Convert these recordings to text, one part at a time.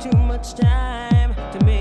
too much time to make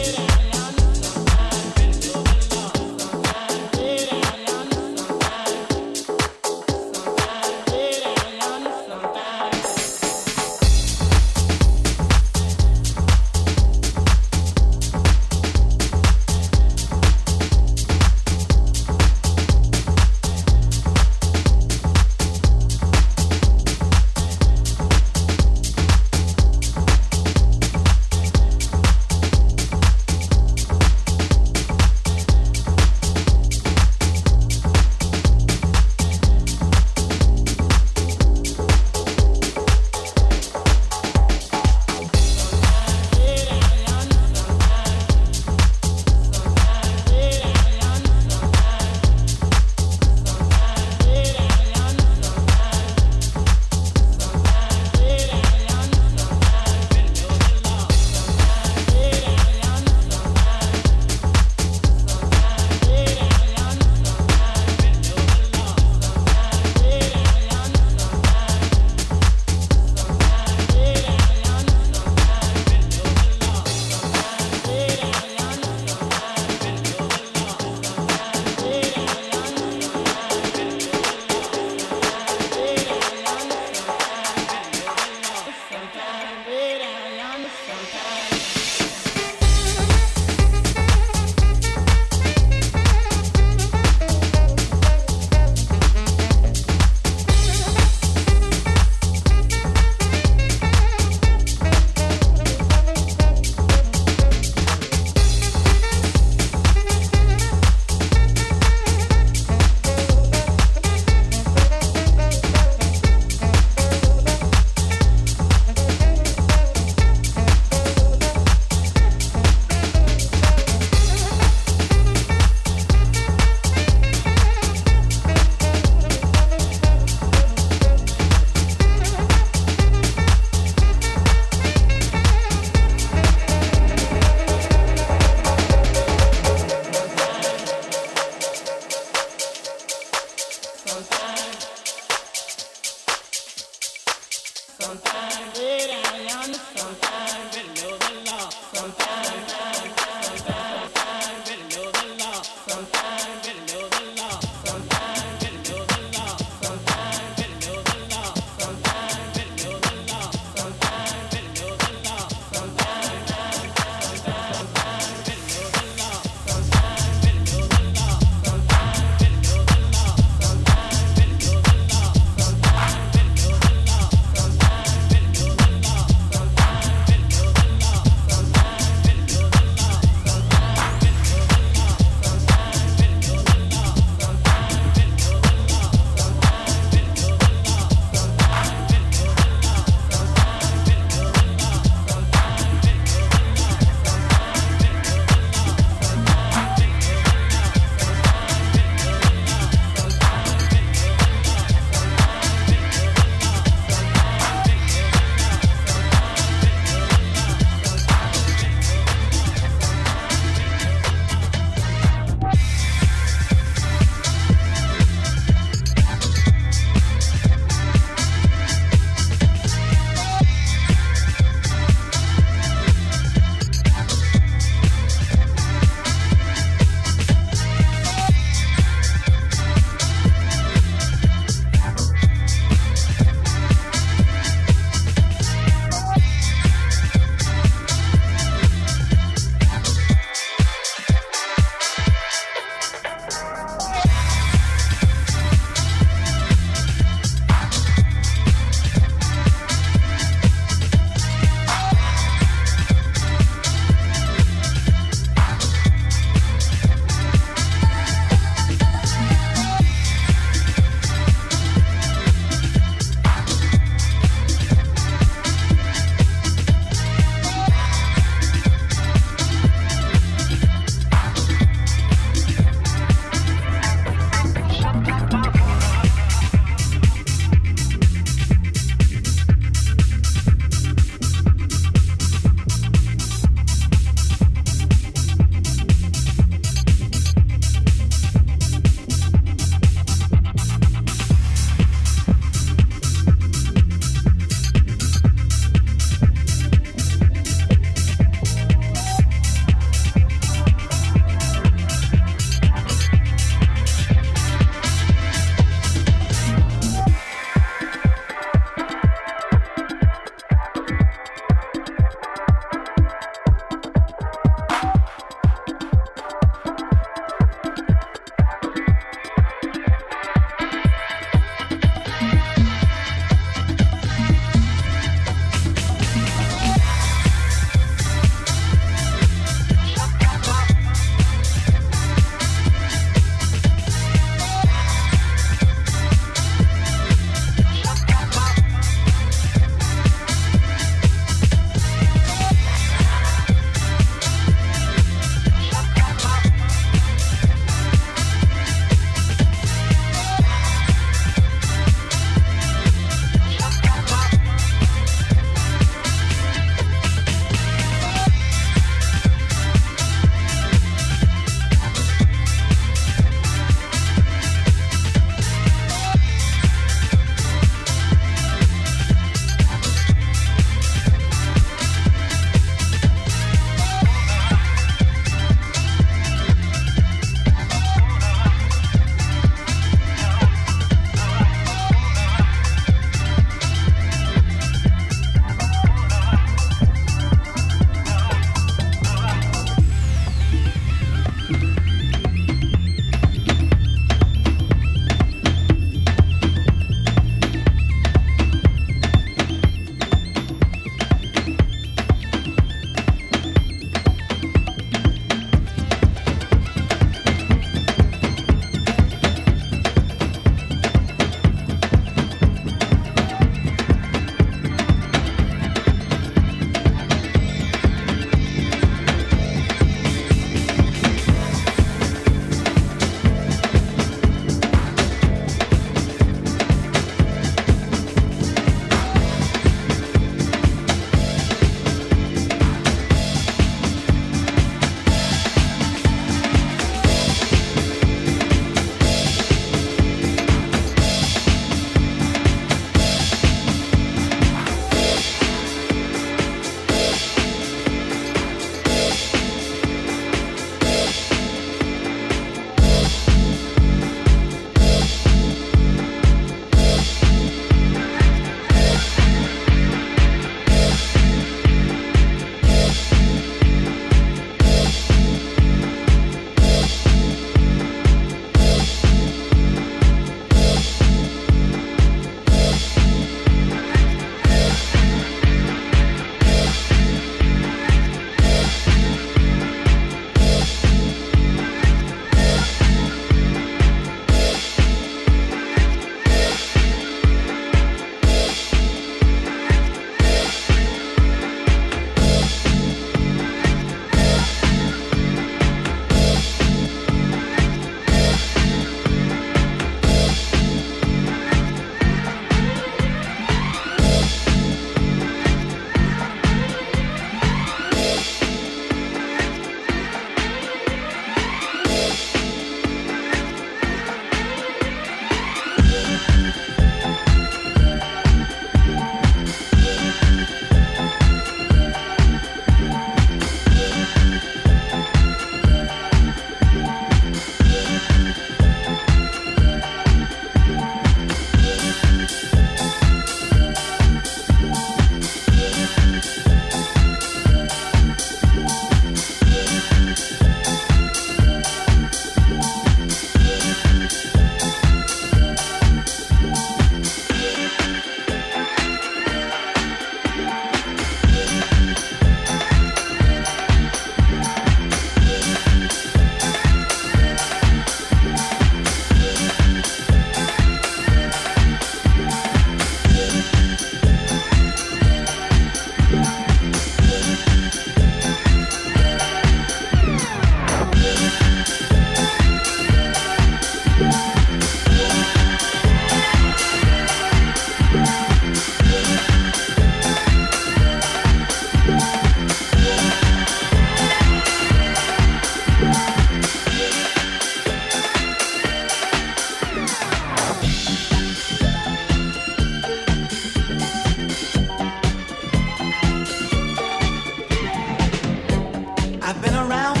I've been around